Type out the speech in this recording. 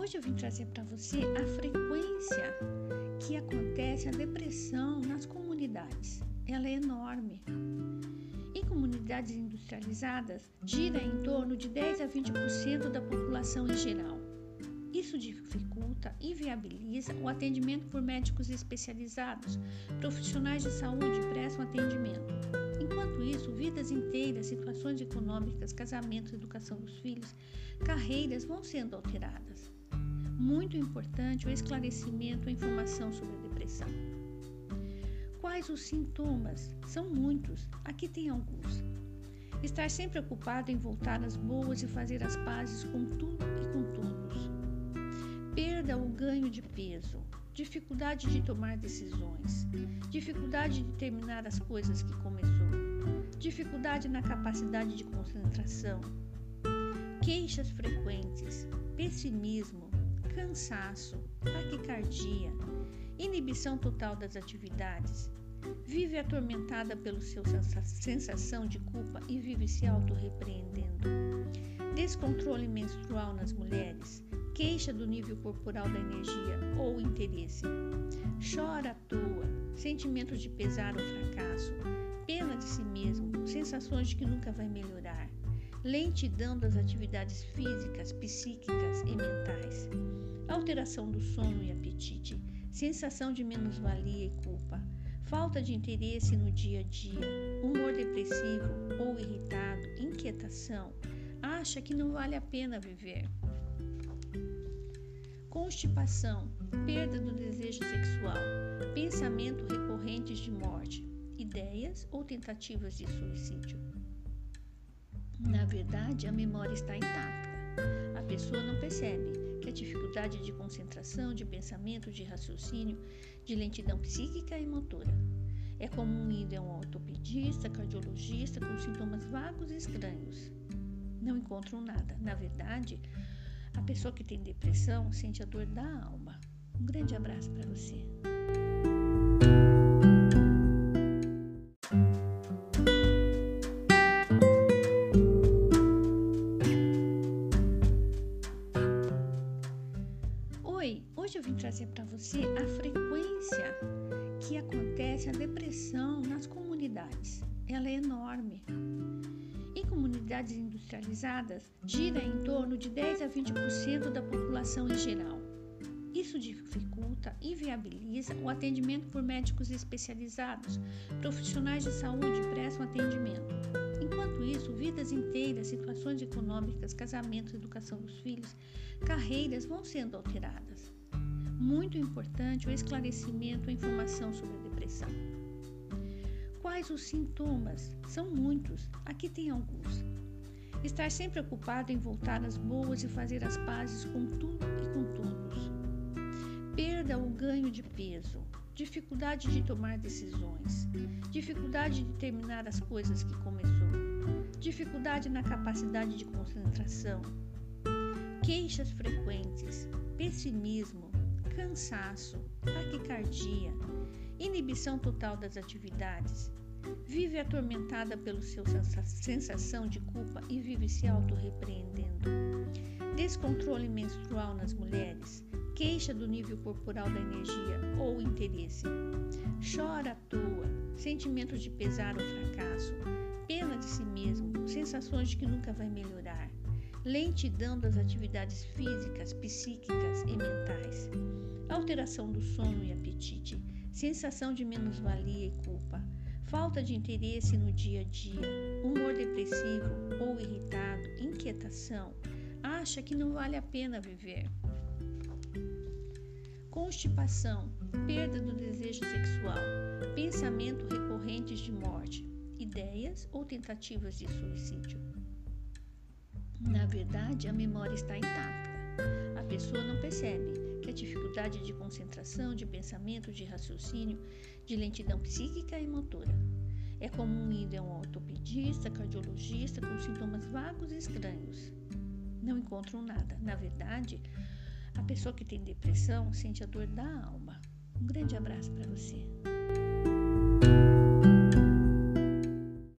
Hoje eu vim trazer para você a frequência que acontece a depressão nas comunidades. Ela é enorme. Em comunidades industrializadas, gira em torno de 10 a 20% da população em geral. Isso dificulta e viabiliza o atendimento por médicos especializados. Profissionais de saúde prestam atendimento. Enquanto isso, vidas inteiras, situações econômicas, casamentos, educação dos filhos, carreiras vão sendo alteradas. Muito importante o esclarecimento a informação sobre a depressão. Quais os sintomas? São muitos. Aqui tem alguns. Estar sempre ocupado em voltar às boas e fazer as pazes com tudo e com todos perda ou ganho de peso, dificuldade de tomar decisões, dificuldade de terminar as coisas que começou, dificuldade na capacidade de concentração, queixas frequentes, pessimismo, cansaço, taquicardia, inibição total das atividades, vive atormentada pela sua sensação de culpa e vive se autorrepreendendo, descontrole menstrual nas mulheres, queixa do nível corporal da energia ou interesse, chora à toa, sentimentos de pesar ou fracasso, pena de si mesmo, sensações de que nunca vai melhorar, lentidão das atividades físicas, psíquicas e mentais, alteração do sono e apetite, sensação de menos-valia e culpa, falta de interesse no dia a dia, humor depressivo ou irritado, inquietação, acha que não vale a pena viver. Constipação, perda do desejo sexual, pensamento recorrentes de morte, ideias ou tentativas de suicídio. Na verdade, a memória está intacta. A pessoa não percebe que a dificuldade de concentração, de pensamento, de raciocínio, de lentidão psíquica e motora. É comum ir a um ortopedista, cardiologista com sintomas vagos e estranhos. Não encontram nada. Na verdade, a pessoa que tem depressão sente a dor da alma. Um grande abraço para você. Trazer para você a frequência que acontece a depressão nas comunidades. Ela é enorme comunidades industrializadas gira em torno de 10 a 20% da população em geral. Isso dificulta e viabiliza o atendimento por médicos especializados. Profissionais de saúde prestam atendimento. Enquanto isso, vidas inteiras, situações econômicas, casamentos, educação dos filhos, carreiras vão sendo alteradas. Muito importante o esclarecimento a informação sobre a depressão. Quais os sintomas? São muitos. Aqui tem alguns. Estar sempre ocupado em voltar às boas e fazer as pazes com tudo e com todos. Perda ou ganho de peso. Dificuldade de tomar decisões. Dificuldade de terminar as coisas que começou. Dificuldade na capacidade de concentração. Queixas frequentes. Pessimismo. Cansaço. Taquicardia. Inibição total das atividades Vive atormentada pela sua sensação de culpa e vive se autorrepreendendo. Descontrole menstrual nas mulheres, queixa do nível corporal da energia ou interesse. Chora à toa, sentimentos de pesar ou fracasso, pena de si mesmo, sensações de que nunca vai melhorar, lentidão das atividades físicas, psíquicas e mentais, alteração do sono e apetite, sensação de menos-valia e culpa. Falta de interesse no dia a dia, humor depressivo ou irritado, inquietação, acha que não vale a pena viver. Constipação, perda do desejo sexual, pensamento recorrentes de morte, ideias ou tentativas de suicídio. Verdade, a memória está intacta. A pessoa não percebe que a dificuldade de concentração, de pensamento, de raciocínio, de lentidão psíquica e motora. É comum ir a um ortopedista, cardiologista com sintomas vagos e estranhos. Não encontram nada. Na verdade, a pessoa que tem depressão sente a dor da alma. Um grande abraço para você.